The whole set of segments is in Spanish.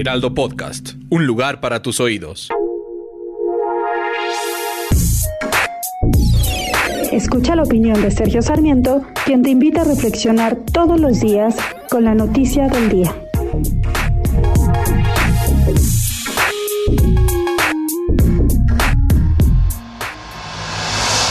Heraldo Podcast. Un lugar para tus oídos. Escucha la opinión de Sergio Sarmiento, quien te invita a reflexionar todos los días con la noticia del día.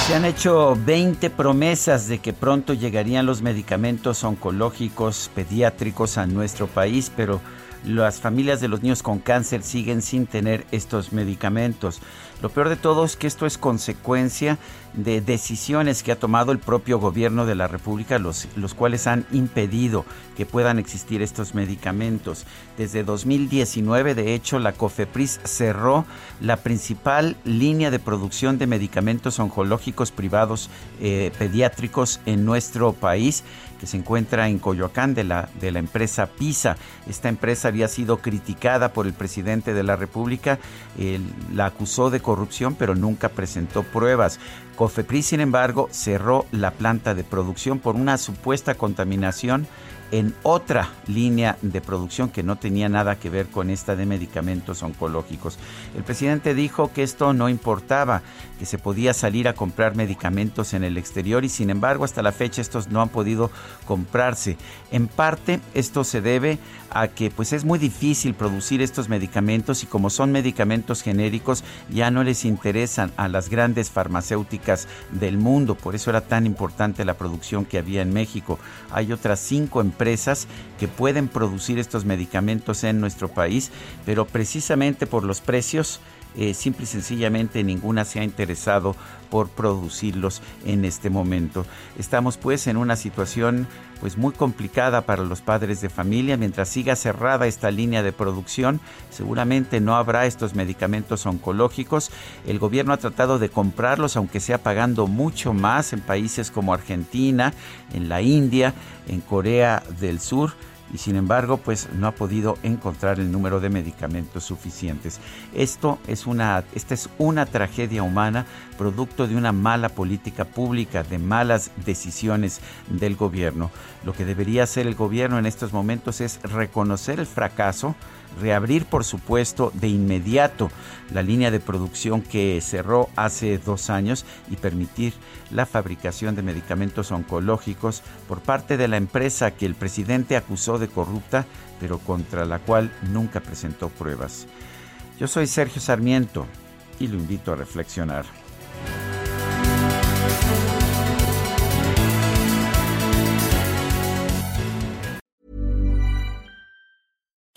Se han hecho 20 promesas de que pronto llegarían los medicamentos oncológicos pediátricos a nuestro país, pero las familias de los niños con cáncer siguen sin tener estos medicamentos. Lo peor de todo es que esto es consecuencia de decisiones que ha tomado el propio gobierno de la República, los, cuales han impedido que puedan existir estos medicamentos. Desde 2019, de hecho, la COFEPRIS cerró la principal línea de producción de medicamentos oncológicos privados eh, pediátricos en nuestro país que se encuentra en Coyoacán de la, de la empresa PISA. Esta empresa había sido criticada por el presidente de la República, la acusó de corrupción, pero nunca presentó pruebas. Cofepris, sin embargo, cerró la planta de producción por una supuesta contaminación en otra línea de producción que no tenía nada que ver con esta de medicamentos oncológicos. El presidente dijo que esto no importaba, que se podía salir a comprar medicamentos en el exterior y sin embargo hasta la fecha estos no han podido comprarse. En parte esto se debe a que pues es muy difícil producir estos medicamentos y como son medicamentos genéricos ya no les interesan a las grandes farmacéuticas del mundo, por eso era tan importante la producción que había en México. Hay otras cinco empresas que pueden producir estos medicamentos en nuestro país, pero precisamente por los precios eh, simple y sencillamente ninguna se ha interesado por producirlos en este momento. Estamos pues en una situación pues muy complicada para los padres de familia. Mientras siga cerrada esta línea de producción seguramente no habrá estos medicamentos oncológicos. El gobierno ha tratado de comprarlos aunque sea pagando mucho más en países como Argentina en la India en Corea del Sur y sin embargo pues no ha podido encontrar el número de medicamentos suficientes. Esto es una, esta es una tragedia humana producto de una mala política pública, de malas decisiones del gobierno. Lo que debería hacer el gobierno en estos momentos es reconocer el fracaso, reabrir por supuesto de inmediato la línea de producción que cerró hace dos años y permitir la fabricación de medicamentos oncológicos por parte de la empresa que el presidente acusó de corrupta, pero contra la cual nunca presentó pruebas. Yo soy Sergio Sarmiento y lo invito a reflexionar.